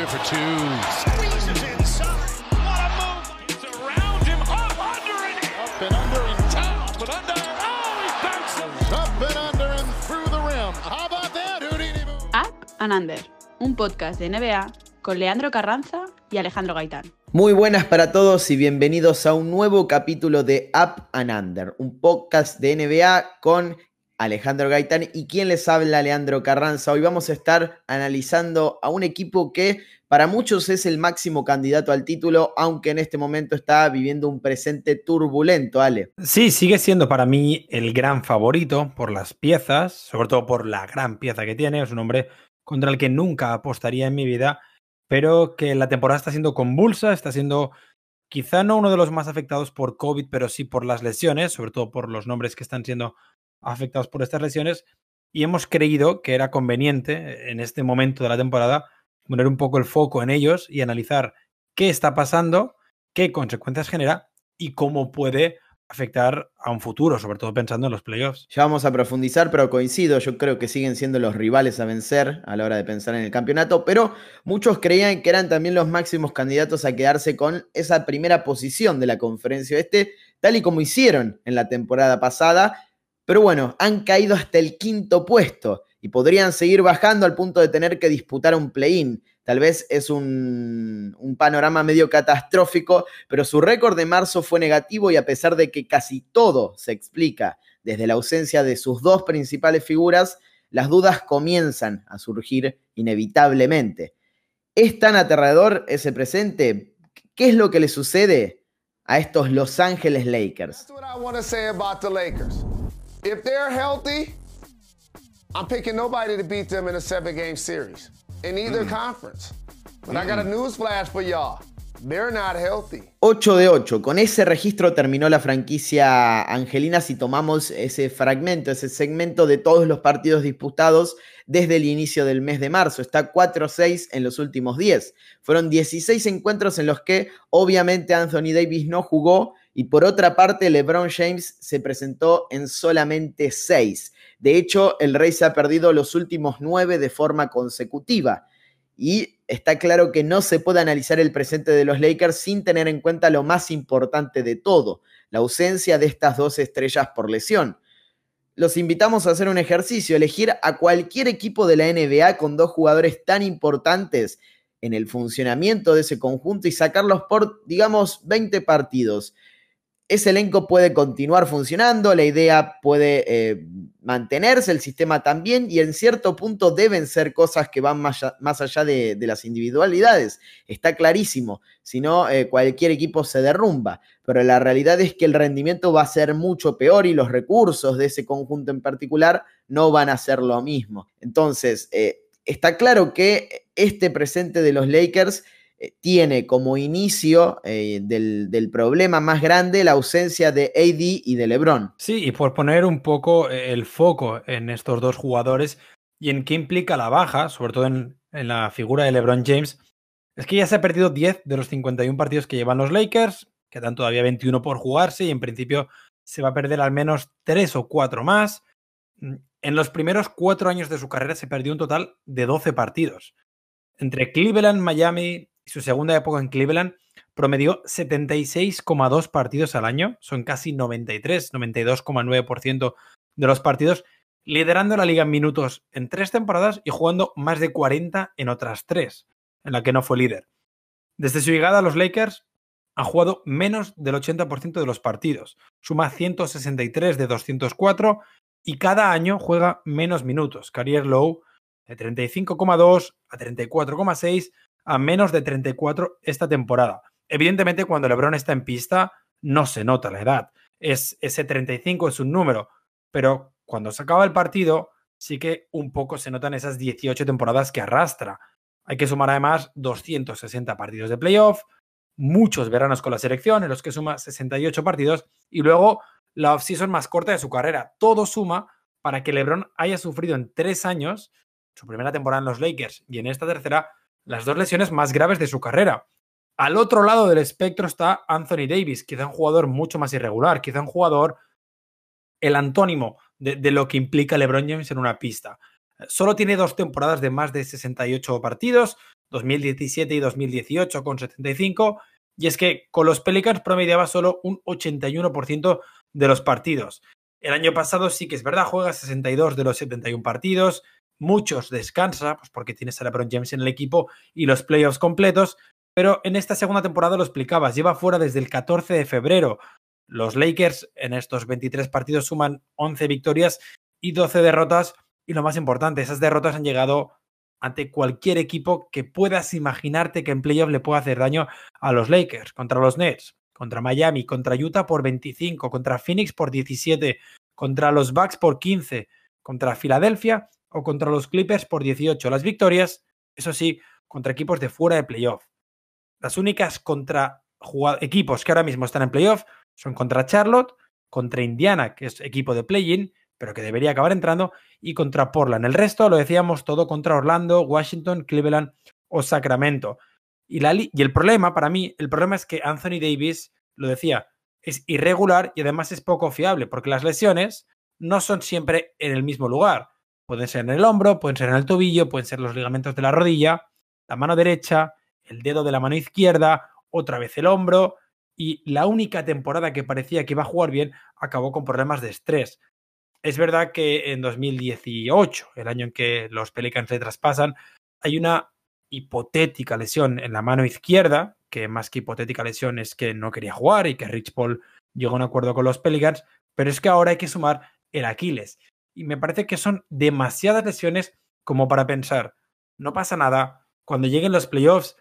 under for two. Squeezes inside. What a move. It's around him. Up under and up and under and top and under. Oh, he bounces. Up and under and through the rim. How about that, Houdini? Up and Under, un podcast de NBA con Leandro Carranza y Alejandro Gaitán. Muy buenas para todos y bienvenidos a un nuevo capítulo de Up and Under, un podcast de NBA con Alejandro Gaitán y quien les habla, Leandro Carranza. Hoy vamos a estar analizando a un equipo que para muchos es el máximo candidato al título, aunque en este momento está viviendo un presente turbulento, Ale. Sí, sigue siendo para mí el gran favorito por las piezas, sobre todo por la gran pieza que tiene. Es un hombre contra el que nunca apostaría en mi vida, pero que la temporada está siendo convulsa, está siendo quizá no uno de los más afectados por COVID, pero sí por las lesiones, sobre todo por los nombres que están siendo afectados por estas lesiones y hemos creído que era conveniente en este momento de la temporada poner un poco el foco en ellos y analizar qué está pasando, qué consecuencias genera y cómo puede afectar a un futuro, sobre todo pensando en los playoffs. Ya vamos a profundizar, pero coincido, yo creo que siguen siendo los rivales a vencer a la hora de pensar en el campeonato, pero muchos creían que eran también los máximos candidatos a quedarse con esa primera posición de la conferencia este, tal y como hicieron en la temporada pasada pero bueno, han caído hasta el quinto puesto y podrían seguir bajando al punto de tener que disputar un play-in. Tal vez es un, panorama medio catastrófico, pero su récord de marzo fue negativo y a pesar de que casi todo se explica desde la ausencia de sus dos principales figuras, las dudas comienzan a surgir inevitablemente. ¿Es tan aterrador ese presente? ¿Qué es lo que le sucede a estos Los Ángeles Lakers? If they're healthy, I'm picking nobody to beat them in a seven game series in either conference. But I got a news flash for y'all. They're not healthy. 8 de 8. Con ese registro terminó la franquicia Angelina si tomamos ese fragmento, ese segmento de todos los partidos disputados desde el inicio del mes de marzo. Está 4-6 en los últimos 10. Fueron 16 encuentros en los que obviamente Anthony Davis no jugó y por otra parte, LeBron James se presentó en solamente seis. De hecho, el Rey se ha perdido los últimos nueve de forma consecutiva. Y está claro que no se puede analizar el presente de los Lakers sin tener en cuenta lo más importante de todo, la ausencia de estas dos estrellas por lesión. Los invitamos a hacer un ejercicio, elegir a cualquier equipo de la NBA con dos jugadores tan importantes en el funcionamiento de ese conjunto y sacarlos por, digamos, 20 partidos ese elenco puede continuar funcionando, la idea puede eh, mantenerse, el sistema también, y en cierto punto deben ser cosas que van más, allá de, las individualidades. Está clarísimo, si no, eh, cualquier equipo se derrumba, pero la realidad es que el rendimiento va a ser mucho peor y los recursos de ese conjunto en particular no van a ser lo mismo. Entonces, eh, está claro que este presente de los Lakers eh, tiene como inicio eh, del, problema más grande la ausencia de AD y de LeBron. Sí, y por poner un poco eh, el foco en estos dos jugadores y en qué implica la baja, sobre todo en, en la figura de LeBron James, es que ya se ha perdido 10 de los 51 partidos que llevan los Lakers, quedan todavía 21 por jugarse y en principio se va a perder al menos 3 o 4 más. Mm, en los primeros 4 años de su carrera se perdió un total de 12 partidos. Entre Cleveland, Miami, su segunda época en Cleveland promedió 76,2 partidos al año, son casi 93, 92,9% de los partidos, liderando la liga en minutos en tres temporadas y jugando más de 40 en otras tres, en la que no fue líder. Desde su llegada a los Lakers, ha jugado menos del 80% de los partidos, suma 163 de 204 y cada año juega menos minutos, career low de 35,2 a 34,6 a menos de 34 esta temporada. Evidentemente, cuando LeBron está en pista, no se nota la edad. Es, ese 35 es un número, pero cuando se acaba el partido, sí que un poco se notan esas 18 temporadas que arrastra. Hay que sumar además 260 partidos de playoff, muchos veranos con la selección, en los que suma 68 partidos, y luego la offseason más corta de su carrera. Todo suma para que LeBron haya sufrido en tres años, su primera temporada en los Lakers y en esta tercera, las dos lesiones más graves de su carrera. Al otro lado del espectro está Anthony Davis, quizá un jugador mucho más irregular, quizá un jugador el antónimo de, lo que implica LeBron James en una pista. Solo tiene dos temporadas de más de 68 partidos, 2017 y 2018 con 75, y es que con los Pelicans promediaba solo un 81% de los partidos. El año pasado sí que es verdad, juega 62 de los 71 partidos, muchos descansa, pues porque tienes a LeBron James en el equipo y los playoffs completos, pero en esta segunda temporada lo explicabas, lleva fuera desde el 14 de febrero. Los Lakers en estos 23 partidos suman 11 victorias y 12 derrotas, y lo más importante, esas derrotas han llegado ante cualquier equipo que puedas imaginarte que en playoff le pueda hacer daño a los Lakers, contra los Nets, contra Miami, contra Utah por 25, contra Phoenix por 17, contra los Bucks por 15, contra Filadelfia o contra los Clippers por 18. Las victorias, eso sí, contra equipos de fuera de playoff. Las únicas contra equipos que ahora mismo están en playoff son contra Charlotte, contra Indiana, que es equipo de play-in, pero que debería acabar entrando, y contra Portland. El resto lo decíamos todo contra Orlando, Washington, Cleveland o Sacramento. Y, la y el problema para mí, el problema es que Anthony Davis, lo decía, es irregular y además es poco fiable, porque las lesiones no son siempre en el mismo lugar. Pueden ser en el hombro, pueden ser en el tobillo, pueden ser los ligamentos de la rodilla, la mano derecha, el dedo de la mano izquierda, otra vez el hombro, y la única temporada que parecía que iba a jugar bien acabó con problemas de estrés. Es verdad que en 2018, el año en que los Pelicans le traspasan, hay una hipotética lesión en la mano izquierda, que más que hipotética lesión es que no quería jugar y que Rich Paul llegó a un acuerdo con los Pelicans, pero es que ahora hay que sumar el Aquiles. Y me parece que son demasiadas lesiones como para pensar, no pasa nada, cuando lleguen los playoffs,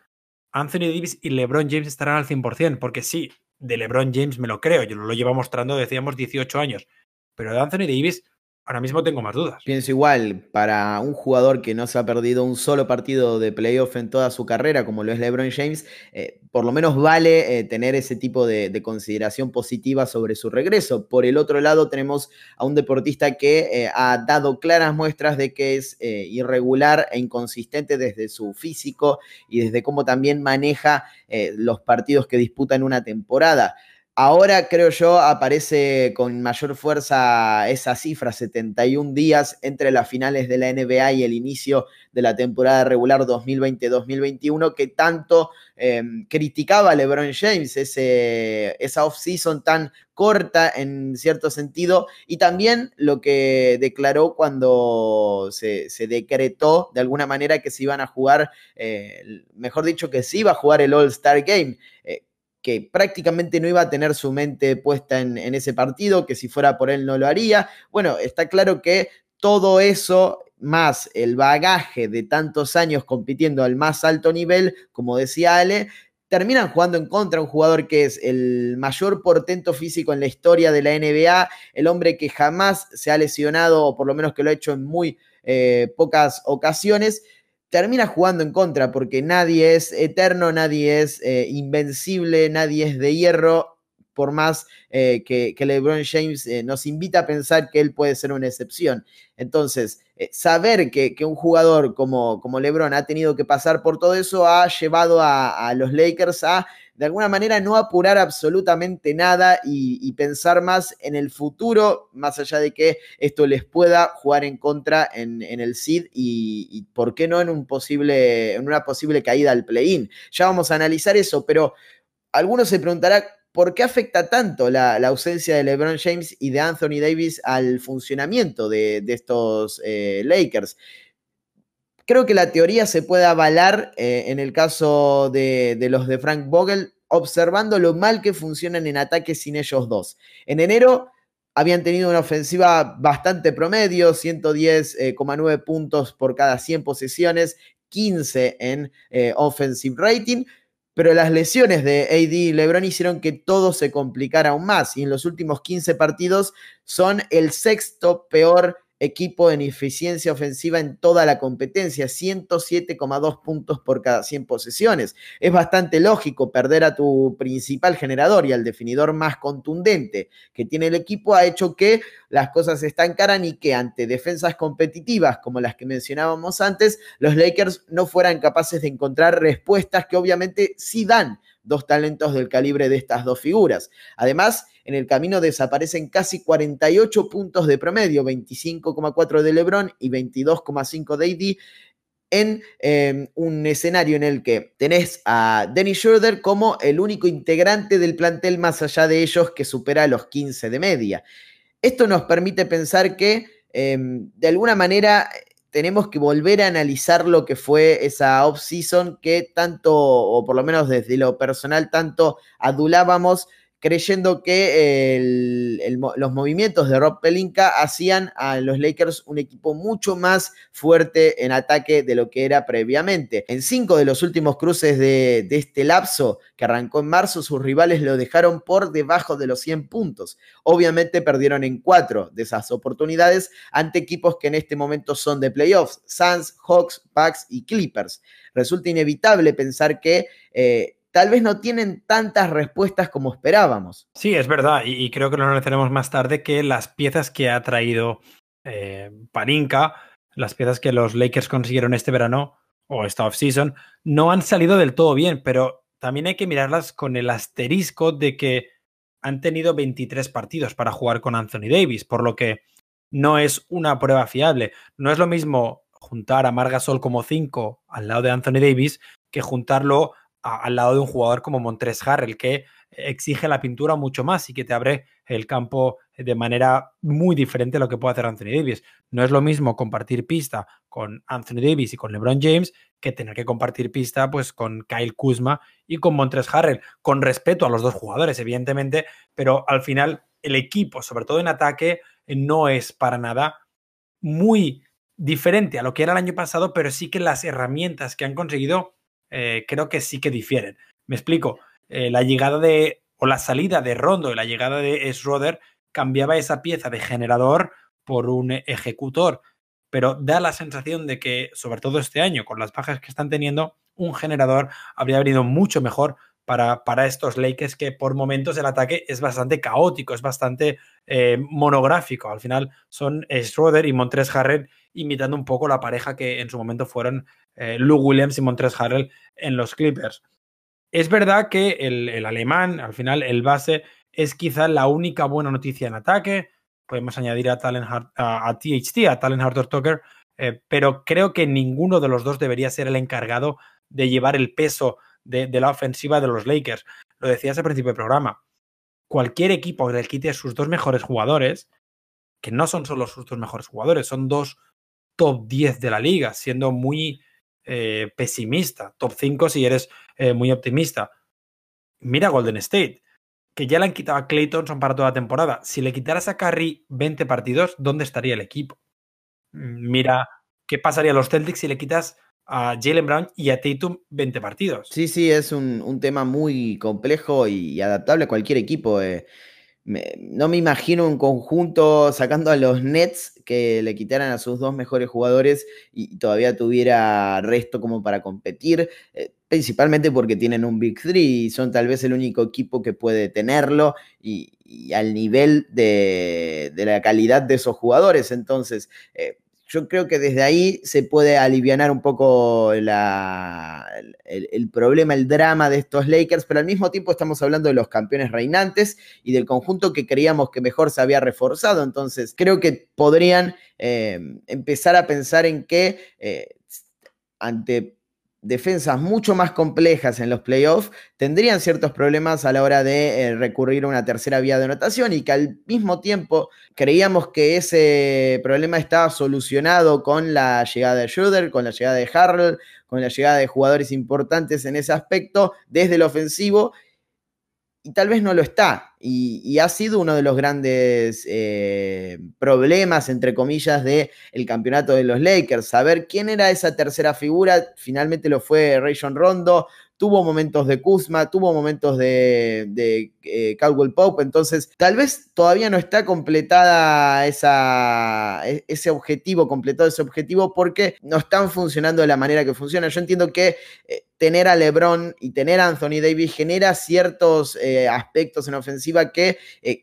Anthony Davis y LeBron James estarán al 100%, porque sí, de LeBron James me lo creo, yo lo llevo mostrando, decíamos, 18 años, pero de Anthony Davis ahora mismo tengo más dudas. Pienso igual, para un jugador que no se ha perdido un solo partido de playoff en toda su carrera, como lo es LeBron James, eh, por lo menos vale eh, tener ese tipo de, consideración positiva sobre su regreso. Por el otro lado, tenemos a un deportista que eh, ha dado claras muestras de que es irregular e inconsistente desde su físico y desde cómo también maneja los partidos que disputa en una temporada. Ahora creo yo aparece con mayor fuerza esa cifra, 71 días entre las finales de la NBA y el inicio de la temporada regular 2020-2021 que tanto em, criticaba LeBron James, ese, esa off-season tan corta en cierto sentido y también lo que declaró cuando se, decretó de alguna manera que se iban a jugar, eh, mejor dicho, que se iba a jugar el All-Star Game. Eh, prácticamente no iba a tener su mente puesta en, ese partido, que si fuera por él no lo haría. Bueno, está claro que todo eso, más el bagaje de tantos años compitiendo al más alto nivel, como decía Ale, terminan jugando en contra un jugador que es el mayor portento físico en la historia de la NBA, el hombre que jamás se ha lesionado, o por lo menos que lo ha hecho en muy eh, pocas ocasiones termina jugando en contra porque nadie es eterno, nadie es eh, invencible, nadie es de hierro, por más eh, que, LeBron James eh, nos invita a pensar que él puede ser una excepción. Entonces, saber que, un jugador como, como LeBron ha tenido que pasar por todo eso ha llevado a los Lakers a de alguna manera no apurar absolutamente nada y, pensar más en el futuro, más allá de que esto les pueda jugar en contra en, el SID y, por qué no en, un posible, en una posible caída al play-in. Ya vamos a analizar eso, pero algunos se preguntará ¿por qué afecta tanto la, ausencia de LeBron James y de Anthony Davis al funcionamiento de, estos eh, Lakers? Creo que la teoría se puede avalar eh, en el caso de, los de Frank Vogel, observando lo mal que funcionan en ataque sin ellos dos. En enero habían tenido una ofensiva bastante promedio, 110,9 eh, puntos por cada 100 posesiones, 15 en eh, offensive rating, pero las lesiones de AD y LeBron hicieron que todo se complicara aún más y en los últimos 15 partidos son el sexto peor equipo en eficiencia ofensiva en toda la competencia, 107,2 puntos por cada 100 posesiones. Es bastante lógico perder a tu principal generador y al definidor más contundente que tiene el equipo ha hecho que las cosas se estancaran y que ante defensas competitivas como las que mencionábamos antes, los Lakers no fueran capaces de encontrar respuestas que obviamente sí dan dos talentos del calibre de estas dos figuras. Además, en el camino desaparecen casi 48 puntos de promedio, 25,4 de LeBron y 22,5 de AD. en em, un escenario en el que tenés a Dennis Schroeder como el único integrante del plantel más allá de ellos que supera los 15 de media. Esto nos permite pensar que em, de alguna manera tenemos que volver a analizar lo que fue esa off-season que tanto, o por lo menos desde lo personal, tanto adulábamos creyendo que los movimientos de Rob Pelinka hacían a los Lakers un equipo mucho más fuerte en ataque de lo que era previamente. En cinco de los últimos cruces de, este lapso que arrancó en marzo, sus rivales lo dejaron por debajo de los 100 puntos. Obviamente perdieron en cuatro de esas oportunidades ante equipos que en este momento son de playoffs, Suns, Hawks, Bucks y Clippers. Resulta inevitable pensar que... Eh, tal vez no tienen tantas respuestas como esperábamos. Sí, es verdad, y, creo que lo analizaremos más tarde que las piezas que ha traído eh, las piezas que los Lakers consiguieron este verano o esta offseason, no han salido del todo bien, pero también hay que mirarlas con el asterisco de que han tenido 23 partidos para jugar con Anthony Davis, por lo que no es una prueba fiable. No es lo mismo juntar a Margasol como 5 al lado de Anthony Davis que juntarlo al lado de un jugador como Montres Harrell, que exige la pintura mucho más y que te abre el campo de manera muy diferente a lo que puede hacer Anthony Davis. No es lo mismo compartir pista con Anthony Davis y con LeBron James que tener que compartir pista pues con Kyle Kuzma y con Montres Harrell, con respeto a los dos jugadores, evidentemente, pero al final el equipo, sobre todo en ataque, no es para nada muy diferente a lo que era el año pasado, pero sí que las herramientas que han conseguido eh, creo que sí que difieren. Me explico. Eh, la llegada de, o la salida de Rondo y la llegada de Schroeder cambiaba esa pieza de generador por un ejecutor, pero da la sensación de que, sobre todo este año, con las bajas que están teniendo, un generador habría venido mucho mejor para, para, estos Lakers que por momentos el ataque es bastante caótico, es bastante eh, monográfico. Al final son Schroeder y Montres Harrell imitando un poco la pareja que en su momento fueron eh, Lou Williams y Montres Harrell en los Clippers. Es verdad que el, alemán, al final, el base, es quizá la única buena noticia en ataque. Podemos añadir a, a, THT, a Talent Harder Tucker, eh, pero creo que ninguno de los dos debería ser el encargado de llevar el peso de, la ofensiva de los Lakers. Lo decías al principio del programa. Cualquier equipo que le quite sus dos mejores jugadores, que no son solo sus dos mejores jugadores, son dos top 10 de la liga, siendo muy eh, pesimista, top 5 si eres eh, muy optimista. Mira Golden State, que ya le han quitado a Clay Thompson para toda la temporada. Si le quitaras a Curry 20 partidos, ¿dónde estaría el equipo? Mm, mira, ¿qué pasaría a los Celtics si le quitas a Jalen Brown y a Tatum 20 partidos? Sí, sí, es un, tema muy complejo y adaptable a cualquier equipo. Eh no me imagino un conjunto sacando a los Nets que le quitaran a sus dos mejores jugadores y todavía tuviera resto como para competir, eh, principalmente porque tienen un Big Three y son tal vez el único equipo que puede tenerlo y, al nivel de, la calidad de esos jugadores. Entonces, eh, yo creo que desde ahí se puede aliviar un poco el, problema, el drama de estos Lakers, pero al mismo tiempo estamos hablando de los campeones reinantes y del conjunto que creíamos que mejor se había reforzado. Entonces, creo que podrían eh, empezar a pensar en que eh, ante defensas mucho más complejas en los playoffs tendrían ciertos problemas a la hora de eh, recurrir a una tercera vía de anotación y que al mismo tiempo creíamos que ese problema estaba solucionado con la llegada de Schroeder, con la llegada de Harrell, con la llegada de jugadores importantes en ese aspecto desde el ofensivo y tal vez no lo está. Y, ha sido uno de los grandes eh, problemas, entre comillas, del el campeonato de los Lakers. Saber quién era esa tercera figura, finalmente lo fue Rayon Rondo, tuvo momentos de Kuzma, tuvo momentos de, de eh, Caldwell Pope, entonces tal vez todavía no está completada esa, e, ese objetivo, completado ese objetivo porque no están funcionando de la manera que funciona. Yo entiendo que eh, tener a LeBron y tener a Anthony Davis genera ciertos eh, aspectos en ofensiva que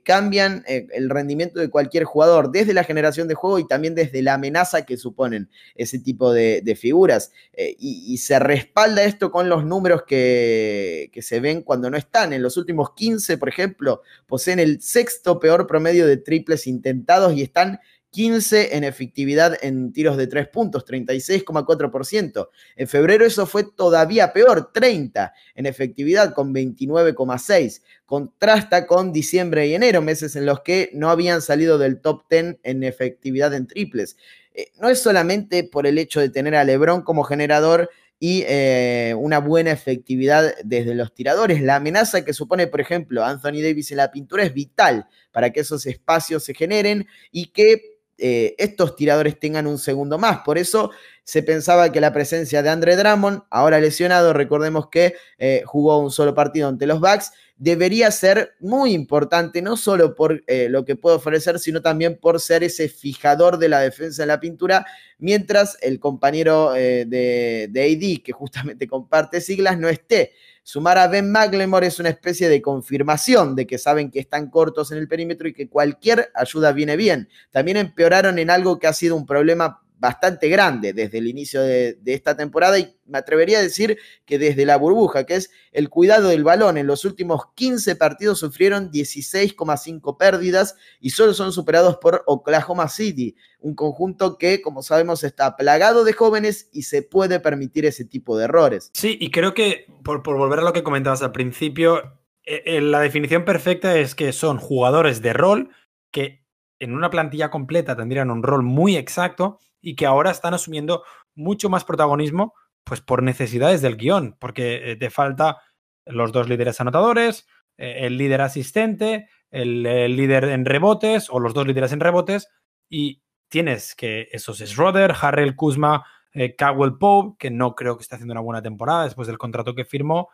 cambian el rendimiento de cualquier jugador, desde la generación de juego y también desde la amenaza que suponen ese tipo de, figuras. Y, se respalda esto con los números que, se ven cuando no están. En los últimos 15, por ejemplo, poseen el sexto peor promedio de triples intentados y están 15 en efectividad en tiros de 3 puntos, 36,4%. En febrero eso fue todavía peor, 30 en efectividad con 29,6. Contrasta con diciembre y enero, meses en los que no habían salido del top 10 en efectividad en triples. Eh, no es solamente por el hecho de tener a Lebron como generador, y eh, una buena efectividad desde los tiradores. La amenaza que supone, por ejemplo, Anthony Davis en la pintura es vital para que esos espacios se generen y que eh, estos tiradores tengan un segundo más. Por eso se pensaba que la presencia de Andre Drummond, ahora lesionado, recordemos que eh, jugó un solo partido ante los Bucks, debería ser muy importante, no solo por eh, lo que puede ofrecer, sino también por ser ese fijador de la defensa en la pintura, mientras el compañero de, de AD, que justamente comparte siglas, no esté. Sumar a Ben McLemore es una especie de confirmación de que saben que están cortos en el perímetro y que cualquier ayuda viene bien. También empeoraron en algo que ha sido un problema bastante grande desde el inicio de, esta temporada y me atrevería a decir que desde la burbuja, que es el cuidado del balón. En los últimos 15 partidos sufrieron 16,5 pérdidas y solo son superados por Oklahoma City, un conjunto que, como sabemos, está plagado de jóvenes y se puede permitir ese tipo de errores. Sí, y creo que, por, por volver a lo que comentabas al principio, eh, eh, la definición perfecta es que son jugadores de rol que en una plantilla completa tendrían un rol muy exacto y que ahora están asumiendo mucho más protagonismo pues por necesidades del guion, porque eh, te falta los dos líderes anotadores, eh, el líder asistente, el, líder en rebotes o los dos líderes en rebotes y tienes que esos es Roder, Harrell Kuzma, eh, Cowell Pope, que no creo que esté haciendo una buena temporada después del contrato que firmó,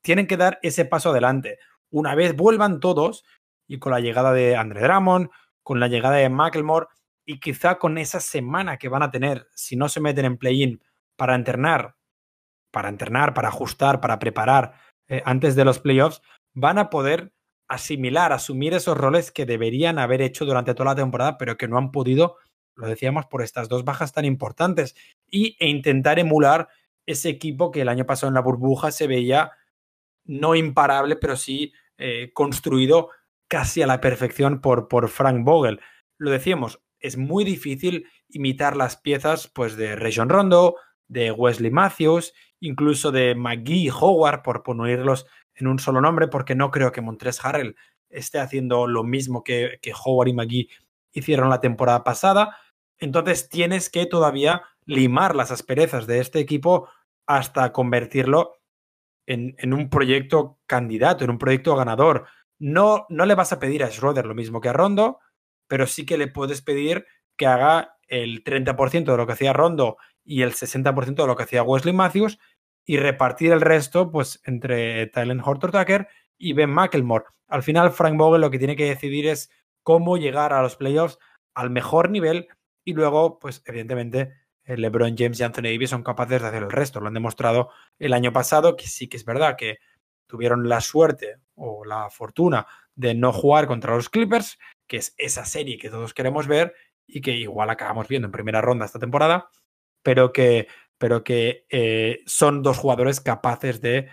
tienen que dar ese paso adelante. Una vez vuelvan todos y con la llegada de Andre Drummond, con la llegada de Macklemore, y quizá con esa semana que van a tener, si no se meten en play-in, para entrenar, para entrenar, para ajustar, para preparar eh, antes de los playoffs, van a poder asimilar, asumir esos roles que deberían haber hecho durante toda la temporada, pero que no han podido, lo decíamos, por estas dos bajas tan importantes, y, e intentar emular ese equipo que el año pasado en la burbuja se veía no imparable, pero sí eh, construido casi a la perfección por, por Frank Vogel. Lo decíamos, es muy difícil imitar las piezas pues, de Rajon Rondo, de Wesley Matthews, incluso de McGee y Howard, por ponerlos en un solo nombre, porque no creo que Montres Harrell esté haciendo lo mismo que, que Howard y McGee hicieron la temporada pasada. Entonces tienes que todavía limar las asperezas de este equipo hasta convertirlo en, en, un proyecto candidato, en un proyecto ganador. No, no le vas a pedir a Schroeder lo mismo que a Rondo, pero sí que le puedes pedir que haga el 30% de lo que hacía Rondo y el 60% de lo que hacía Wesley Matthews y repartir el resto pues entre Tylen Horton Tucker y Ben McElmore. Al final, Frank Vogel lo que tiene que decidir es cómo llegar a los playoffs al mejor nivel y luego, pues evidentemente, eh, LeBron James y Anthony Davis son capaces de hacer el resto. Lo han demostrado el año pasado, que sí que es verdad que tuvieron la suerte o la fortuna de no jugar contra los Clippers, que es esa serie que todos queremos ver y que igual acabamos viendo en primera ronda esta temporada, pero que, pero que eh, son dos jugadores capaces de,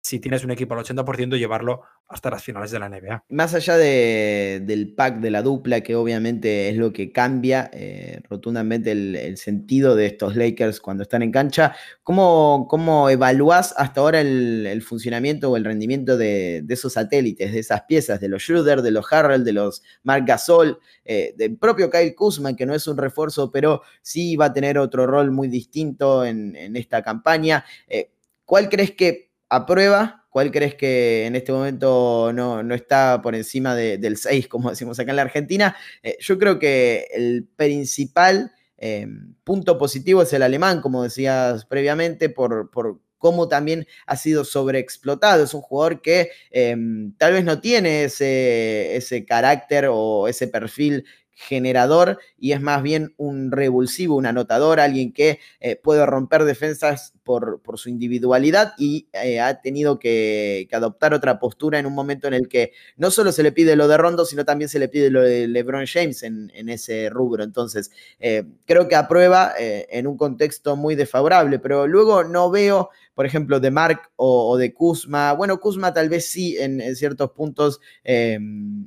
si tienes un equipo al 80%, llevarlo hasta las finales de la NBA. Más allá de, del pack de la dupla, que obviamente es lo que cambia eh, rotundamente el, sentido de estos Lakers cuando están en cancha, ¿cómo, cómo evaluás hasta ahora el, funcionamiento o el rendimiento de, esos satélites, de esas piezas, de los Schroeder, de los Harrell, de los Mark Gasol, eh, del propio Kyle Kuzma, que no es un refuerzo, pero sí va a tener otro rol muy distinto en, esta campaña? Eh, ¿Cuál crees que aprueba ¿Cuál crees que en este momento no, está por encima del 6, como decimos acá en la Argentina? Eh, yo creo que el principal eh, punto positivo es el alemán, como decías previamente, por, cómo también ha sido sobreexplotado. Es un jugador que eh, tal vez no tiene ese, ese carácter o ese perfil generador y es más bien un revulsivo, un anotador, alguien que eh, puede romper defensas por, su individualidad y eh, ha tenido que, adoptar otra postura en un momento en el que no solo se le pide lo de Rondo, sino también se le pide lo de LeBron James en, ese rubro. Entonces, eh, creo que aprueba en un contexto muy desfavorable, pero luego no veo por ejemplo, de Mark o, de Kuzma. Bueno, Kuzma tal vez sí en, ciertos puntos em,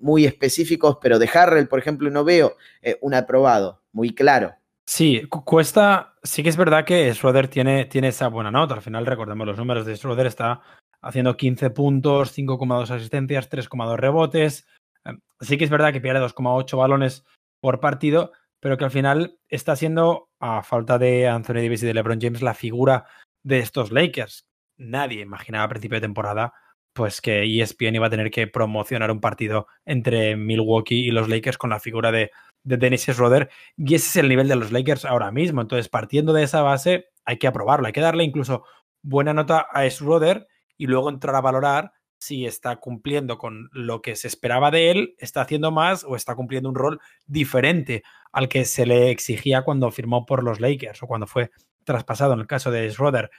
muy específicos, pero de Harrell, por ejemplo, no veo eh, un aprobado muy claro. Sí, cuesta, sí que es verdad que Schroeder tiene, tiene esa buena nota. Al final, recordemos los números de Schroeder, está haciendo 15 puntos, 5,2 asistencias, 3,2 rebotes. Em, sí que es verdad que pierde 2,8 balones por partido, pero que al final está siendo, a falta de Anthony Davis y de LeBron James, la figura de estos Lakers. Nadie imaginaba a principio de temporada pues que ESPN iba a tener que promocionar un partido entre Milwaukee y los Lakers con la figura de, de Dennis Schroeder. Y ese es el nivel de los Lakers ahora mismo. Entonces, partiendo de esa base, hay que aprobarlo. Hay que darle incluso buena nota a Schroeder y luego entrar a valorar si está cumpliendo con lo que se esperaba de él, está haciendo más o está cumpliendo un rol diferente al que se le exigía cuando firmó por los Lakers o cuando fue traspasado en el caso de Schroeder.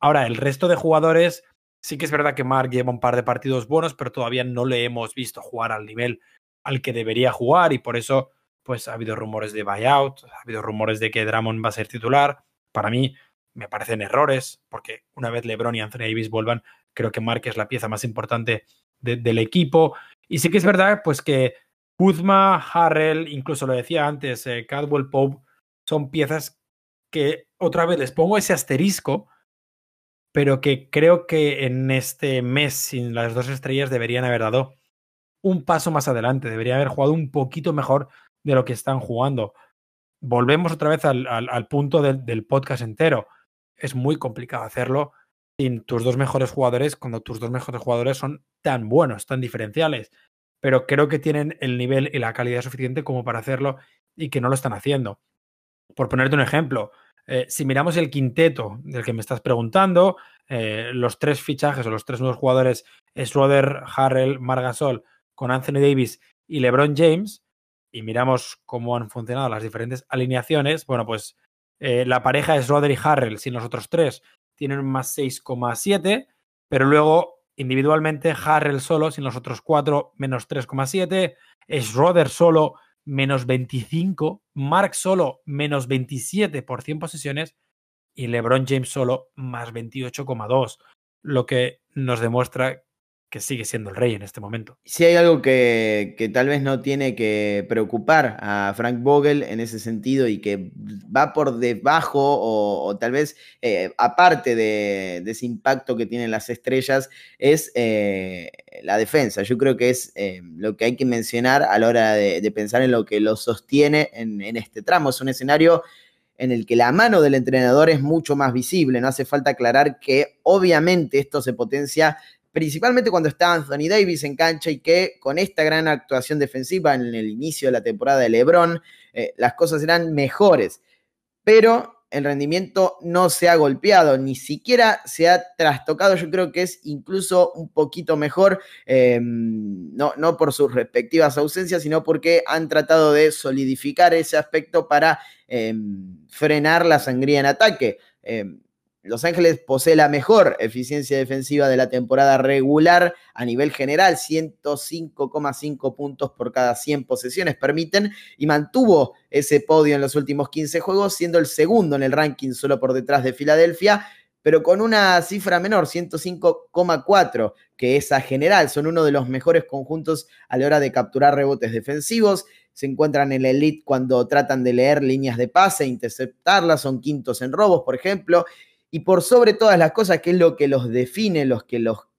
Ahora, el resto de jugadores, sí que es verdad que Mark lleva un par de partidos buenos, pero todavía no le hemos visto jugar al nivel al que debería jugar y por eso pues ha habido rumores de buyout, ha habido rumores de que Drummond va a ser titular. Para mí me parecen errores, porque una vez LeBron y Anthony Davis vuelvan, Creo que Mark es la pieza más importante del equipo. Y sí que es verdad, pues que Kuzma, Harrell, incluso lo decía antes, eh, Cadwell Pope, son piezas que otra vez les pongo ese asterisco, pero que creo que en este mes sin las dos estrellas deberían haber dado un paso más adelante, deberían haber jugado un poquito mejor de lo que están jugando. Volvemos otra vez al, al, punto del podcast entero. Es muy complicado hacerlo sin tus dos mejores jugadores cuando tus dos mejores jugadores son tan buenos, tan diferenciales. Pero creo que tienen el nivel y la calidad suficiente como para hacerlo y que no lo están haciendo. Por ponerte un ejemplo, eh, si miramos el quinteto del que me estás preguntando, eh, los tres fichajes o los tres nuevos jugadores, Schroeder, Harrell, Margasol, con Anthony Davis y LeBron James, y miramos cómo han funcionado las diferentes alineaciones, bueno, pues eh, la pareja es Schroeder y Harrell sin los otros tres tienen más 6,7, pero luego individualmente Harrell solo, sin los otros cuatro, menos 3,7, Schroeder solo, menos 25, Mark solo, menos 27 por 100 posesiones y LeBron James solo, más 28,2, lo que nos demuestra que sigue siendo el rey en este momento. Si hay algo que, tal vez no tiene que preocupar a Frank Vogel en ese sentido y que va por debajo o, tal vez eh, aparte de, ese impacto que tienen las estrellas, es eh, la defensa. Yo creo que es eh, lo que hay que mencionar a la hora de, pensar en lo que lo sostiene en, en este tramo. Es un escenario en el que la mano del entrenador es mucho más visible. No hace falta aclarar que obviamente esto se potencia principalmente cuando está Anthony Davis en cancha y que con esta gran actuación defensiva en el inicio de la temporada de LeBron, eh, las cosas eran mejores. Pero el rendimiento no se ha golpeado, ni siquiera se ha trastocado. Yo creo que es incluso un poquito mejor, em, no, no, por sus respectivas ausencias, sino porque han tratado de solidificar ese aspecto para em, frenar la sangría en ataque. Em, los Ángeles posee la mejor eficiencia defensiva de la temporada regular a nivel general, 105,5 puntos por cada 100 posesiones permiten y mantuvo ese podio en los últimos 15 juegos, siendo el segundo en el ranking solo por detrás de Filadelfia, pero con una cifra menor, 105,4, que es a general, son uno de los mejores conjuntos a la hora de capturar rebotes defensivos. Se encuentran en la elite cuando tratan de leer líneas de pase, interceptarlas, son quintos en robos, por ejemplo, y por sobre todas las cosas, que es lo que los define, los que los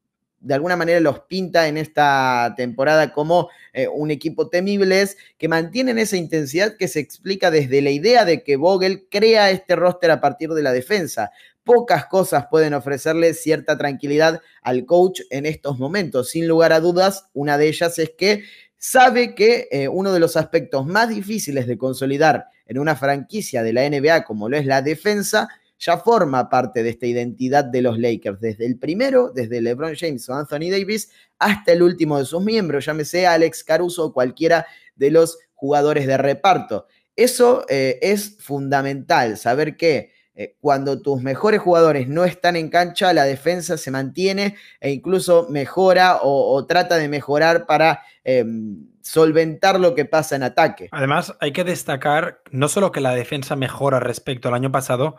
de alguna manera los pinta en esta temporada como eh, un equipo temible, es que mantienen esa intensidad que se explica desde la idea de que Vogel crea este roster a partir de la defensa. Pocas cosas pueden ofrecerle cierta tranquilidad al coach en estos momentos. Sin lugar a dudas, una de ellas es que sabe que eh, uno de los aspectos más difíciles de consolidar en una franquicia de la NBA como lo es la defensa ya forma parte de esta identidad de los Lakers, desde el primero, desde LeBron James o Anthony Davis, hasta el último de sus miembros, llámese Alex Caruso o cualquiera de los jugadores de reparto. Eso eh, es fundamental, saber que eh, cuando tus mejores jugadores no están en cancha, la defensa se mantiene e incluso mejora o, trata de mejorar para em, solventar lo que pasa en ataque. Además, hay que destacar no solo que la defensa mejora respecto al año pasado,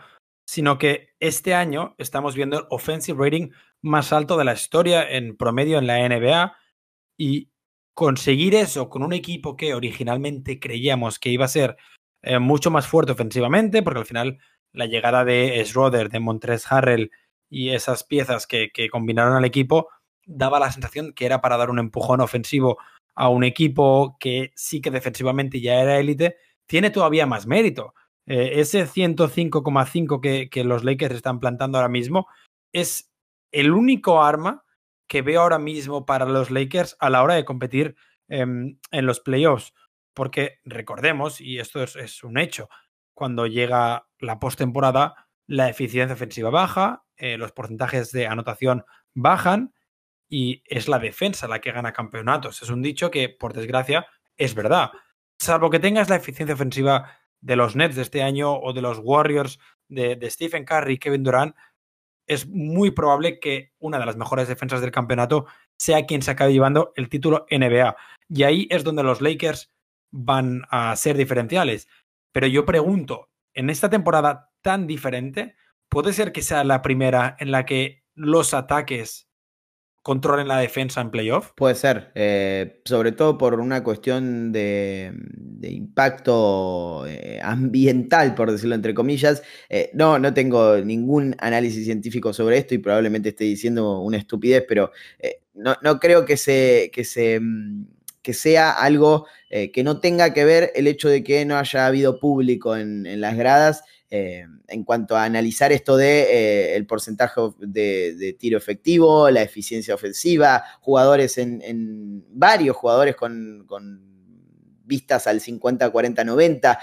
sino que este año estamos viendo el offensive rating más alto de la historia en promedio en la NBA y conseguir eso con un equipo que originalmente creíamos que iba a ser eh, mucho más fuerte ofensivamente, porque al final la llegada de Schroeder, de Montres Harrell y esas piezas que, que combinaron al equipo daba la sensación que era para dar un empujón ofensivo a un equipo que sí que defensivamente ya era élite, tiene todavía más mérito. Eh, ese 105,5 que, que los Lakers están plantando ahora mismo es el único arma que veo ahora mismo para los Lakers a la hora de competir em, en los playoffs. Porque recordemos, y esto es, un hecho, cuando llega la postemporada, la eficiencia ofensiva baja, eh, los porcentajes de anotación bajan y es la defensa la que gana campeonatos. Es un dicho que, por desgracia, es verdad. Salvo que tengas la eficiencia ofensiva de los Nets de este año o de los Warriors de, Stephen Curry y Kevin Durant, es muy probable que una de las mejores defensas del campeonato sea quien se acabe llevando el título NBA. Y ahí es donde los Lakers van a ser diferenciales. Pero yo pregunto, en esta temporada tan diferente, ¿puede ser que sea la primera en la que los ataques controlen la defensa en playoff? Puede ser, eh, sobre todo por una cuestión de, impacto eh, ambiental, por decirlo entre comillas. Eh, no, no tengo ningún análisis científico sobre esto y probablemente esté diciendo una estupidez, pero no, creo que se... Que se mm, que sea algo que no tenga que ver el hecho de que no haya habido público en las gradas eh, en cuanto a analizar esto de eh, el porcentaje de, tiro efectivo, la eficiencia ofensiva, jugadores en, varios jugadores con, vistas al 50, 40, 90.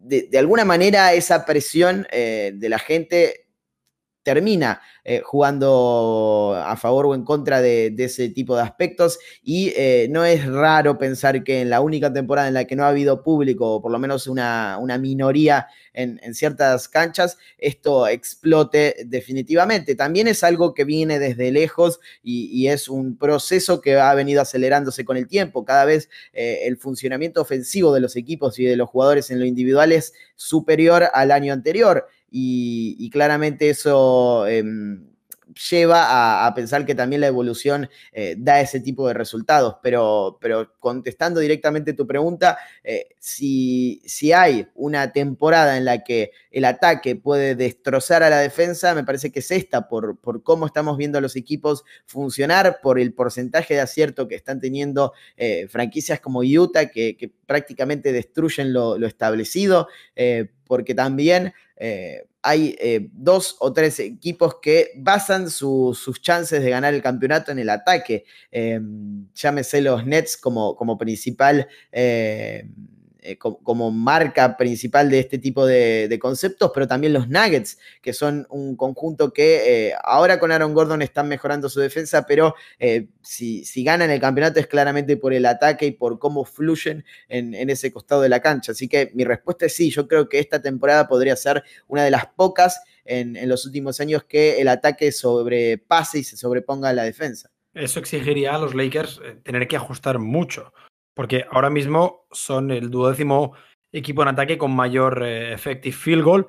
de, alguna manera esa presión eh, de la gente termina eh, jugando a favor o en contra de, ese tipo de aspectos y eh, no es raro pensar que en la única temporada en la que no ha habido público, o por lo menos una, una minoría en, ciertas canchas, esto explote definitivamente. También es algo que viene desde lejos y, es un proceso que ha venido acelerándose con el tiempo. Cada vez eh, el funcionamiento ofensivo de los equipos y de los jugadores en lo individual es superior al año anterior y, claramente eso em, lleva a, pensar que también la evolución eh, da ese tipo de resultados. Pero, pero contestando directamente tu pregunta, eh, si, si, hay una temporada en la que el ataque puede destrozar a la defensa, me parece que es esta, por, por cómo estamos viendo a los equipos funcionar, por el porcentaje de acierto que están teniendo eh, franquicias como Utah, que, prácticamente destruyen lo, lo establecido, porque también eh, hay eh, dos o tres equipos que basan sus chances de ganar el campeonato en el ataque. Eh, llámese los Nets como, como principal eh, como, marca principal de este tipo de, conceptos, pero también los Nuggets, que son un conjunto que eh, ahora con Aaron Gordon están mejorando su defensa, pero eh, si, ganan el campeonato es claramente por el ataque y por cómo fluyen en, ese costado de la cancha. Así que mi respuesta es sí, yo creo que esta temporada podría ser una de las pocas en los últimos años que el ataque sobrepase y se sobreponga a la defensa. Eso exigiría a los Lakers tener que ajustar mucho porque ahora mismo son el duodécimo equipo en ataque con mayor eh, effective field goal,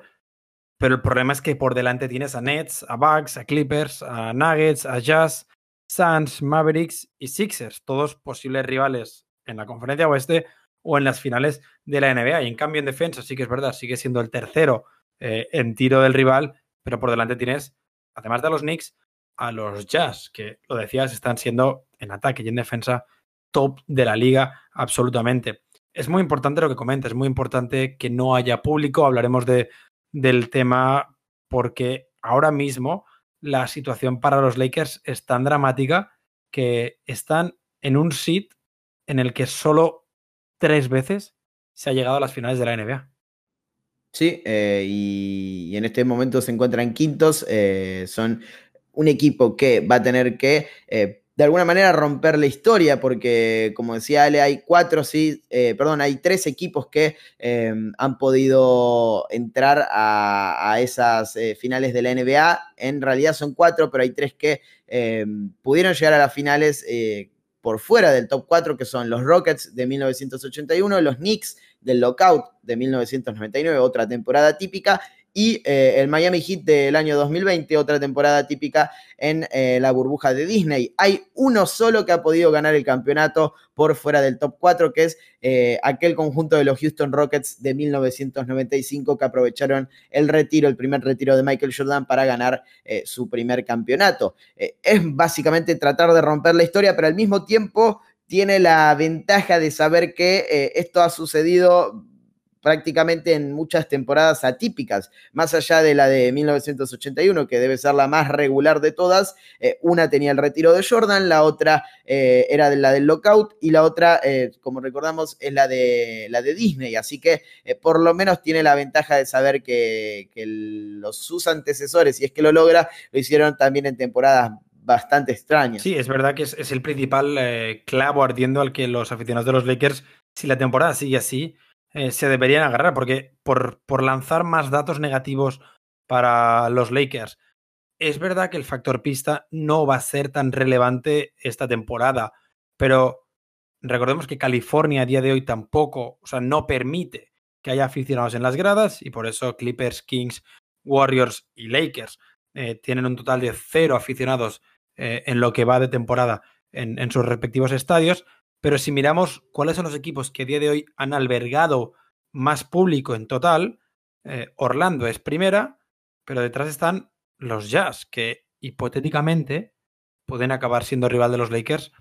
pero el problema es que por delante tienes a Nets, a Bucks, a Clippers, a Nuggets, a Jazz, Suns, Mavericks y Sixers, todos posibles rivales en la conferencia oeste o en las finales de la NBA. Y en cambio en defensa sí que es verdad, sigue siendo el tercero eh, en tiro del rival, pero por delante tienes, además de los Knicks, a los Jazz, que lo decías, están siendo en ataque y en defensa top de la liga, absolutamente. Es muy importante lo que comentas, es muy importante que no haya público, hablaremos de, del tema porque ahora mismo la situación para los Lakers es tan dramática que están en un sit en el que solo tres veces se ha llegado a las finales de la NBA. Sí, eh, y, en este momento se encuentran quintos. Eh, son un equipo que va a tener que eh, de alguna manera romper la historia, porque como decía Ale, hay cuatro, sí, eh, perdón, hay tres equipos que eh, han podido entrar a, esas eh, finales de la NBA. En realidad son cuatro, pero hay tres que pudieron llegar a las finales por fuera del top 4, que son los Rockets de 1981, los Knicks del Lockout de 1999, otra temporada típica, y eh, el Miami Heat del año 2020, otra temporada típica en eh, la burbuja de Disney. Hay uno solo que ha podido ganar el campeonato por fuera del top 4, que es eh, aquel conjunto de los Houston Rockets de 1995 que aprovecharon el retiro, el primer retiro de Michael Jordan para ganar su primer campeonato. es básicamente tratar de romper la historia, pero al mismo tiempo tiene la ventaja de saber que esto ha sucedido prácticamente en muchas temporadas atípicas, más allá de la de 1981, que debe ser la más regular de todas, eh, una tenía el retiro de Jordan, la otra eh, era la del lockout y la otra, eh, como recordamos, es la de, la de Disney, así que por lo menos tiene la ventaja de saber que, los, sus antecesores, si es que lo logra, lo hicieron también en temporadas bastante extrañas. Sí, es verdad que es, es el principal clavo ardiendo al que los aficionados de los Lakers, si la temporada sigue así, eh, se deberían agarrar, porque por, por lanzar más datos negativos para los Lakers, es verdad que el factor pista no va a ser tan relevante esta temporada, pero recordemos que California a día de hoy tampoco, o sea, no permite que haya aficionados en las gradas y por eso Clippers, Kings, Warriors y Lakers eh, tienen un total de cero aficionados eh, en lo que va de temporada en, en, sus respectivos estadios. Pero si miramos cuáles son los equipos que a día de hoy han albergado más público en total, eh, Orlando es primera, pero detrás están los Jazz, que hipotéticamente pueden acabar siendo rival de los Lakers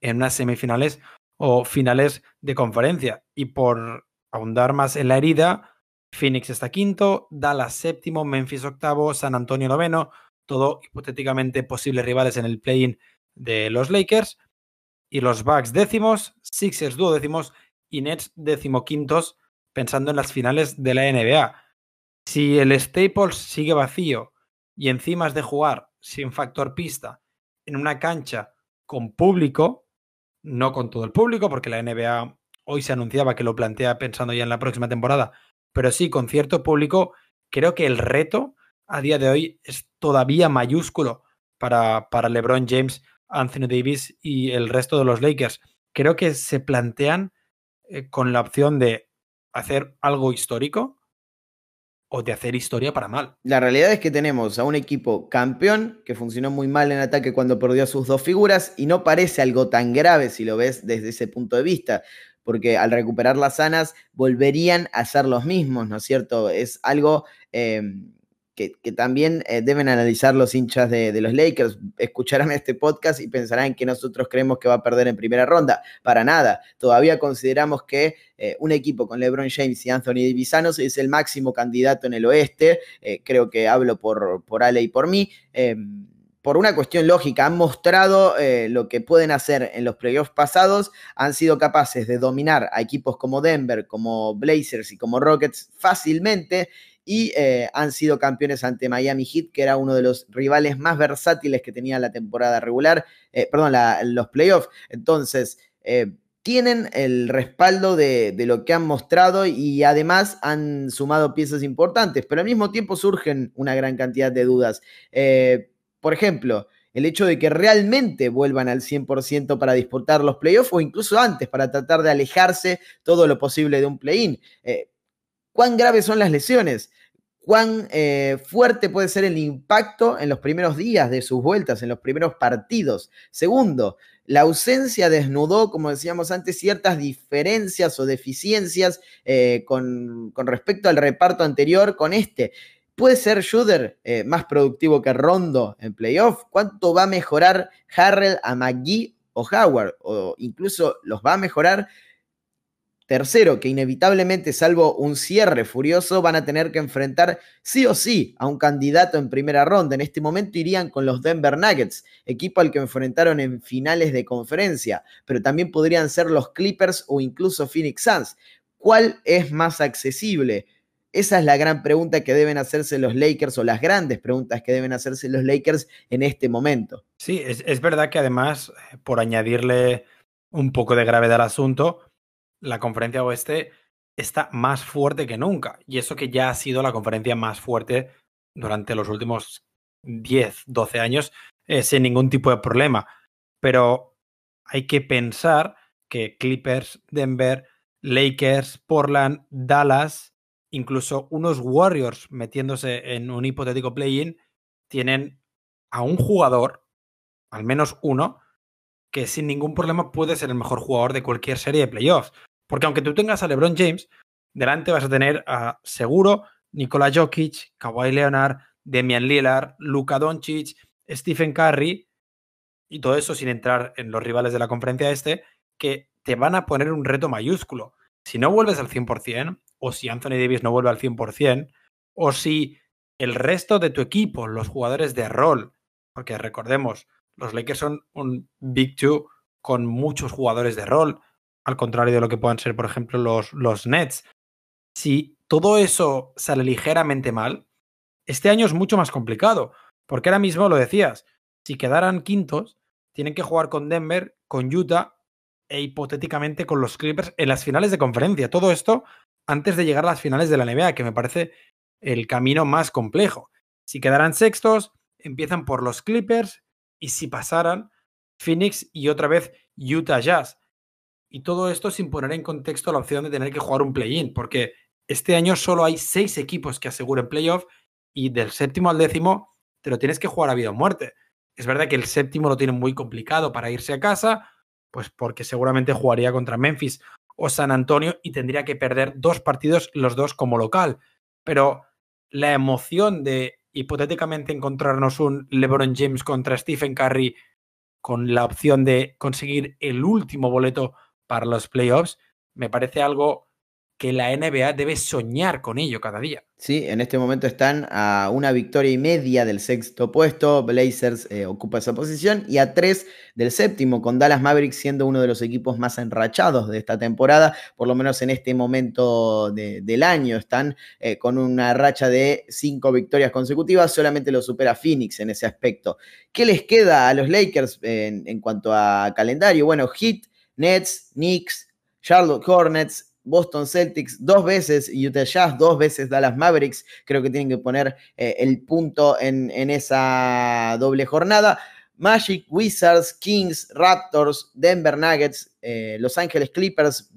en unas semifinales o finales de conferencia. Y por ahondar más en la herida, Phoenix está quinto, Dallas séptimo, Memphis octavo, San Antonio noveno, todo hipotéticamente posibles rivales en el play-in de los Lakers y los Bucks décimos, Sixers duodécimos y Nets decimoquintos pensando en las finales de la NBA. Si el Staples sigue vacío y encima es de jugar sin factor pista en una cancha con público, no con todo el público, porque la NBA hoy se anunciaba que lo plantea pensando ya en la próxima temporada, pero sí con cierto público, creo que el reto a día de hoy es todavía mayúsculo para, para LeBron James Anthony Davis y el resto de los Lakers. Creo que se plantean eh, con la opción de hacer algo histórico o de hacer historia para mal. La realidad es que tenemos a un equipo campeón que funcionó muy mal en ataque cuando perdió a sus dos figuras y no parece algo tan grave si lo ves desde ese punto de vista, porque al recuperar las sanas volverían a ser los mismos, ¿no es cierto? Es algo... Em, que, también eh, deben analizar los hinchas de, los Lakers. Escucharán este podcast y pensarán que nosotros creemos que va a perder en primera ronda. Para nada. Todavía consideramos que eh, un equipo con LeBron James y Anthony Davis es el máximo candidato en el oeste. Eh, creo que hablo por, por Ale y por mí. Em, por una cuestión lógica, han mostrado lo que pueden hacer en los playoffs pasados, han sido capaces de dominar a equipos como Denver, como Blazers y como Rockets fácilmente y eh, han sido campeones ante Miami Heat, que era uno de los rivales más versátiles que tenía la temporada regular, eh, perdón, los playoffs. Entonces, eh, tienen el respaldo de, lo que han mostrado y además han sumado piezas importantes, pero al mismo tiempo surgen una gran cantidad de dudas. por ejemplo, el hecho de que realmente vuelvan al 100% para disputar los playoffs o incluso antes para tratar de alejarse todo lo posible de un play-in cuán graves son las lesiones, cuán eh, fuerte puede ser el impacto en los primeros días de sus vueltas, en los primeros partidos. Segundo, la ausencia desnudó, como decíamos antes, ciertas diferencias o deficiencias eh, con, respecto al reparto anterior con este. ¿Puede ser Schroeder eh, más productivo que Rondo en playoff? ¿Cuánto va a mejorar Harrell a McGee o Howard? ¿O incluso los va a mejorar Tercero, que inevitablemente, salvo un cierre furioso, van a tener que enfrentar sí o sí a un candidato en primera ronda. En este momento irían con los Denver Nuggets, equipo al que enfrentaron en finales de conferencia, pero también podrían ser los Clippers o incluso Phoenix Suns. ¿Cuál es más accesible? Esa es la gran pregunta que deben hacerse los Lakers o las grandes preguntas que deben hacerse los Lakers en este momento. Sí, es, verdad que además, eh, por añadirle un poco de gravedad al asunto, la conferencia oeste está más fuerte que nunca. Y eso que ya ha sido la conferencia más fuerte durante los últimos 10, 12 años eh, sin ningún tipo de problema. Pero hay que pensar que Clippers, Denver, Lakers, Portland, Dallas, incluso unos Warriors metiéndose en un hipotético play-in, tienen a un jugador, al menos uno, que sin ningún problema puede ser el mejor jugador de cualquier serie de playoffs. Porque aunque tú tengas a LeBron James, delante vas a tener a seguro Nikola Jokic, Kawhi Leonard, Demian Lillard, Luka Doncic, Stephen Curry, y todo eso sin entrar en los rivales de la conferencia este, que te van a poner un reto mayúsculo. Si no vuelves al 100%, o si Anthony Davis no vuelve al 100%, o si el resto de tu equipo, los jugadores de rol, porque recordemos, los Lakers son un Big Two con muchos jugadores de rol, al contrario de lo que puedan ser, por ejemplo, los, los Nets. Si todo eso sale ligeramente mal, este año es mucho más complicado, porque ahora mismo lo decías, si quedaran quintos, tienen que jugar con Denver, con Utah e hipotéticamente con los Clippers en las finales de conferencia. Todo esto antes de llegar a las finales de la NBA, que me parece el camino más complejo. Si quedaran sextos, empiezan por los Clippers y si pasaran, Phoenix y otra vez Utah Jazz. Y todo esto sin poner en contexto la opción de tener que jugar un play-in, porque este año solo hay seis equipos que aseguren playoff y del séptimo al décimo te lo tienes que jugar a vida o muerte. Es verdad que el séptimo lo tiene muy complicado para irse a casa, pues porque seguramente jugaría contra Memphis o San Antonio y tendría que perder dos partidos, los dos como local. Pero la emoción de hipotéticamente encontrarnos un LeBron James contra Stephen Curry con la opción de conseguir el último boleto para los playoffs, me parece algo que la NBA debe soñar con ello cada día. Sí, en este momento están a una victoria y media del sexto puesto, Blazers eh, ocupa esa posición, y a tres del séptimo, con Dallas Mavericks siendo uno de los equipos más enrachados de esta temporada, por lo menos en este momento del año. Están eh, con una racha de cinco victorias consecutivas, solamente lo supera Phoenix en ese aspecto. ¿Qué les queda a los Lakers en, en cuanto a calendario? Bueno, Heat, Nets, Knicks, Charlotte Hornets, Boston Celtics dos veces, Utah Jazz dos veces, Dallas Mavericks. Creo que tienen que poner eh, el punto en, esa doble jornada. Magic, Wizards, Kings, Raptors, Denver Nuggets, eh, Los Ángeles Clippers,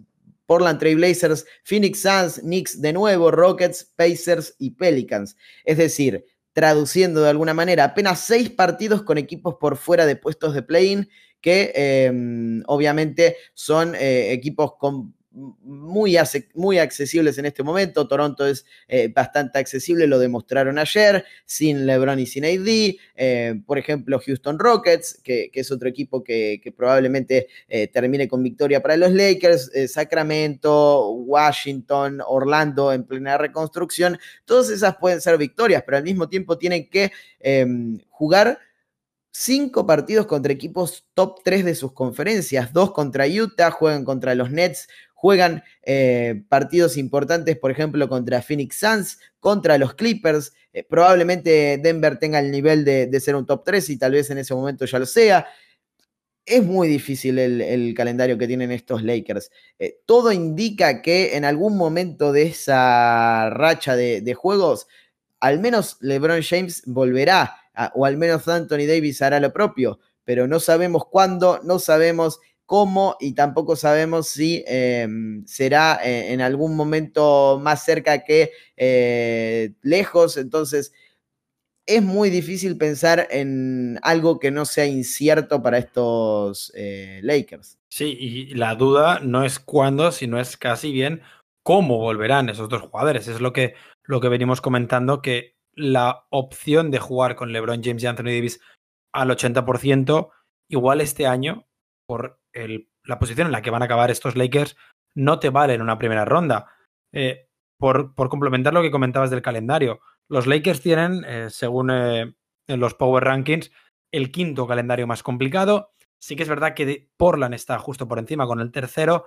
Portland Trail Blazers, Phoenix Suns, Knicks de nuevo, Rockets, Pacers y Pelicans. Es decir, traduciendo de alguna manera, apenas seis partidos con equipos por fuera de puestos de play-in que em, obviamente son eh, equipos con muy, muy accesibles en este momento. Toronto es eh, bastante accesible, lo demostraron ayer, sin LeBron y sin AD. Eh, por ejemplo, Houston Rockets, que, es otro equipo que, probablemente eh, termine con victoria para los Lakers. Sacramento, Washington, Orlando en plena reconstrucción. Todas esas pueden ser victorias, pero al mismo tiempo tienen que em, jugar cinco partidos contra equipos top 3 de sus conferencias, dos contra Utah, juegan contra los Nets, juegan eh, partidos importantes, por ejemplo, contra Phoenix Suns, contra los Clippers. Eh, probablemente Denver tenga el nivel de, ser un top 3 y tal vez en ese momento ya lo sea. Es muy difícil el, calendario que tienen estos Lakers. Eh, todo indica que en algún momento de esa racha de, juegos, al menos LeBron James volverá, o al menos Anthony Davis hará lo propio, pero no sabemos cuándo, no sabemos cómo y tampoco sabemos si em, será eh, en algún momento más cerca que eh, lejos. Entonces, es muy difícil pensar en algo que no sea incierto para estos eh, Lakers. Sí, y la duda no es cuándo, sino es casi bien cómo volverán esos dos jugadores. Es lo que, lo que venimos comentando, que la opción de jugar con LeBron James y Anthony Davis al 80%, igual este año, por la posición en la que van a acabar estos Lakers no te vale en una primera ronda. Eh, por, por, complementar lo que comentabas del calendario, los Lakers tienen, eh, según eh, los Power Rankings, el quinto calendario más complicado. Sí que es verdad que Portland está justo por encima con el tercero,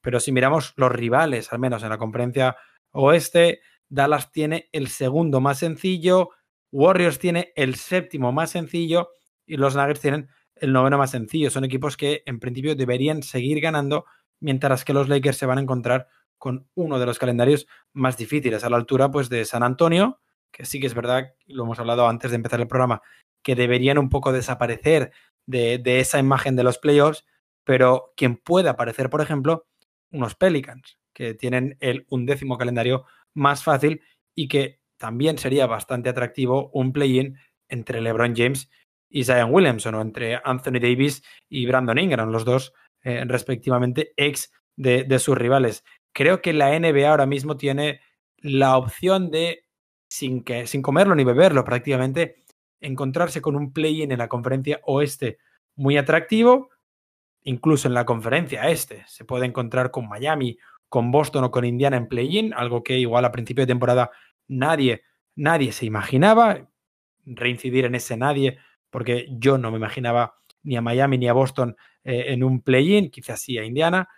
pero si miramos los rivales, al menos en la conferencia oeste, Dallas tiene el segundo más sencillo, Warriors tiene el séptimo más sencillo y los Nuggets tienen el noveno más sencillo. Son equipos que en principio deberían seguir ganando, mientras que los Lakers se van a encontrar con uno de los calendarios más difíciles, a la altura pues de San Antonio, que sí que es verdad, lo hemos hablado antes de empezar el programa, que deberían un poco desaparecer de, esa imagen de los playoffs, pero quien puede aparecer, por ejemplo, unos Pelicans, que tienen el undécimo calendario más fácil y que también sería bastante atractivo un play-in entre LeBron James y Zion Williamson o entre Anthony Davis y Brandon Ingram, los dos eh, respectivamente ex de, de sus rivales. Creo que la NBA ahora mismo tiene la opción de, sin, que, sin comerlo ni beberlo prácticamente, encontrarse con un play-in en la conferencia oeste muy atractivo, incluso en la conferencia este. Se puede encontrar con Miami, con Boston o con Indiana en play-in, algo que igual a principio de temporada nadie, nadie se imaginaba. Reincidir en ese nadie, porque yo no me imaginaba ni a Miami ni a Boston eh, en un play-in, quizás sí a Indiana.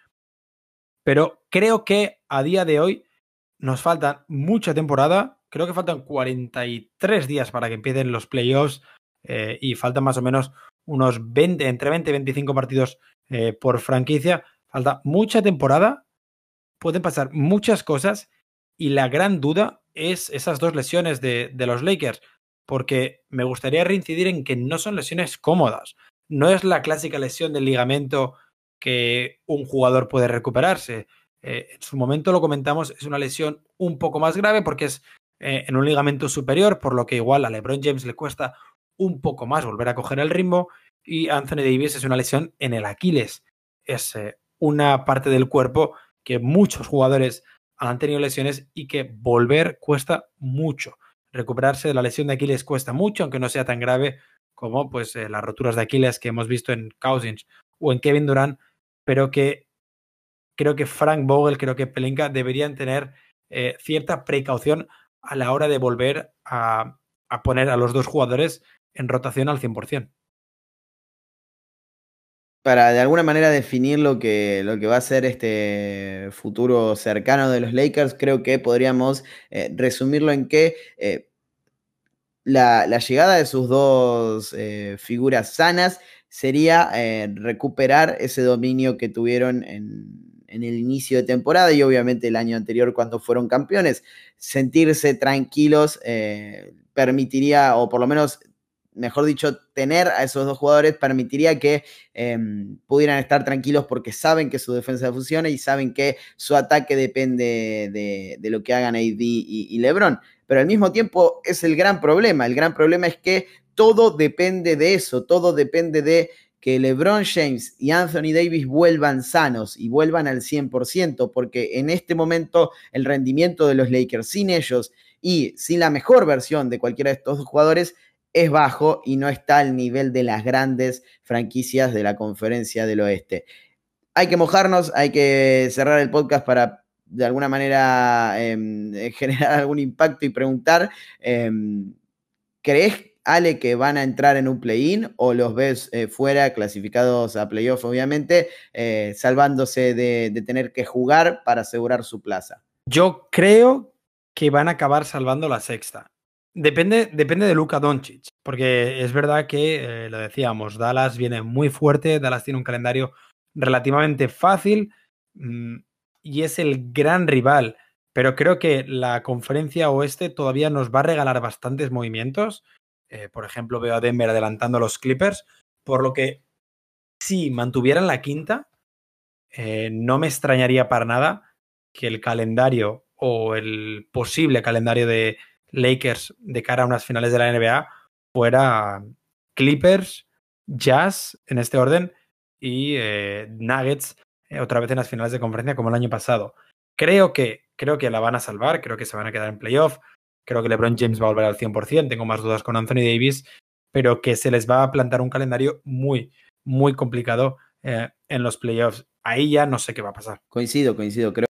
Pero creo que a día de hoy nos falta mucha temporada. Creo que faltan 43 días para que empiecen los playoffs eh, y faltan más o menos unos 20, entre 20 y 25 partidos eh, por franquicia. Falta mucha temporada, pueden pasar muchas cosas y la gran duda es esas dos lesiones de, de los Lakers, porque me gustaría reincidir en que no son lesiones cómodas. No es la clásica lesión del ligamento que un jugador puede recuperarse. Eh, en su momento lo comentamos, es una lesión un poco más grave porque es eh, en un ligamento superior, por lo que igual a LeBron James le cuesta un poco más volver a coger el ritmo y Anthony Davis es una lesión en el Aquiles. Es eh, una parte del cuerpo que muchos jugadores han tenido lesiones y que volver cuesta mucho. Recuperarse de la lesión de Aquiles cuesta mucho, aunque no sea tan grave como pues las roturas de Aquiles que hemos visto en Cousins o en Kevin Durant, pero que creo que Frank Vogel, creo que Pelinka deberían tener eh, cierta precaución a la hora de volver a, a, poner a los dos jugadores en rotación al 100%. Para de alguna manera definir lo que, lo que va a ser este futuro cercano de los Lakers, creo que podríamos eh, resumirlo en que eh, la, llegada de sus dos eh, figuras sanas sería recuperar ese dominio que tuvieron en, en, el inicio de temporada y obviamente el año anterior cuando fueron campeones. Sentirse tranquilos permitiría, o por lo menos, mejor dicho, tener a esos dos jugadores permitiría que eh, pudieran estar tranquilos porque saben que su defensa funciona y saben que su ataque depende de, de lo que hagan AD y, y LeBron pero al mismo tiempo es el gran problema. El gran problema es que todo depende de eso, todo depende de que LeBron James y Anthony Davis vuelvan sanos y vuelvan al 100%, porque en este momento el rendimiento de los Lakers sin ellos y sin la mejor versión de cualquiera de estos dos jugadores es bajo y no está al nivel de las grandes franquicias de la conferencia del oeste. Hay que mojarnos, hay que cerrar el podcast para de alguna manera eh, generar algún impacto y preguntar, eh, ¿crees Ale, que van a entrar en un play-in o los ves eh, fuera, clasificados a playoff, obviamente, eh, salvándose de, tener que jugar para asegurar su plaza? Yo creo que van a acabar salvando la sexta. Depende, depende de Luka Doncic, porque es verdad que, eh, lo decíamos, Dallas viene muy fuerte, Dallas tiene un calendario relativamente fácil mmm, y es el gran rival, pero creo que la conferencia oeste todavía nos va a regalar bastantes movimientos. Eh, por ejemplo, veo a Denver adelantando a los Clippers, por lo que si mantuvieran la quinta, eh, no me extrañaría para nada que el calendario o el posible calendario de Lakers de cara a unas finales de la NBA fuera Clippers, Jazz en este orden y eh, Nuggets eh, otra vez en las finales de conferencia como el año pasado. Creo que, creo que la van a salvar, creo que se van a quedar en playoff. Creo que LeBron James va a volver al 100%, tengo más dudas con Anthony Davis, pero que se les va a plantar un calendario muy, muy complicado eh, en los playoffs. Ahí ya no sé qué va a pasar. Coincido, coincido. Creo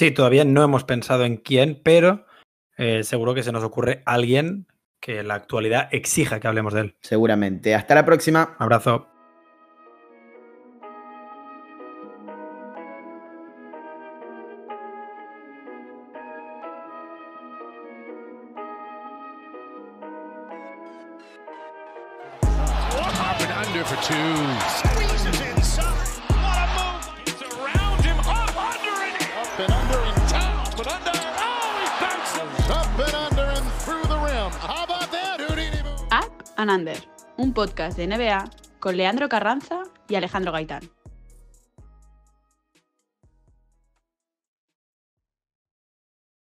Sí, todavía no hemos pensado en quién, pero eh, seguro que se nos ocurre alguien que la actualidad exija que hablemos de él. Seguramente. Hasta la próxima. Abrazo. Un podcast de NBA con Leandro Carranza y Alejandro Gaitán.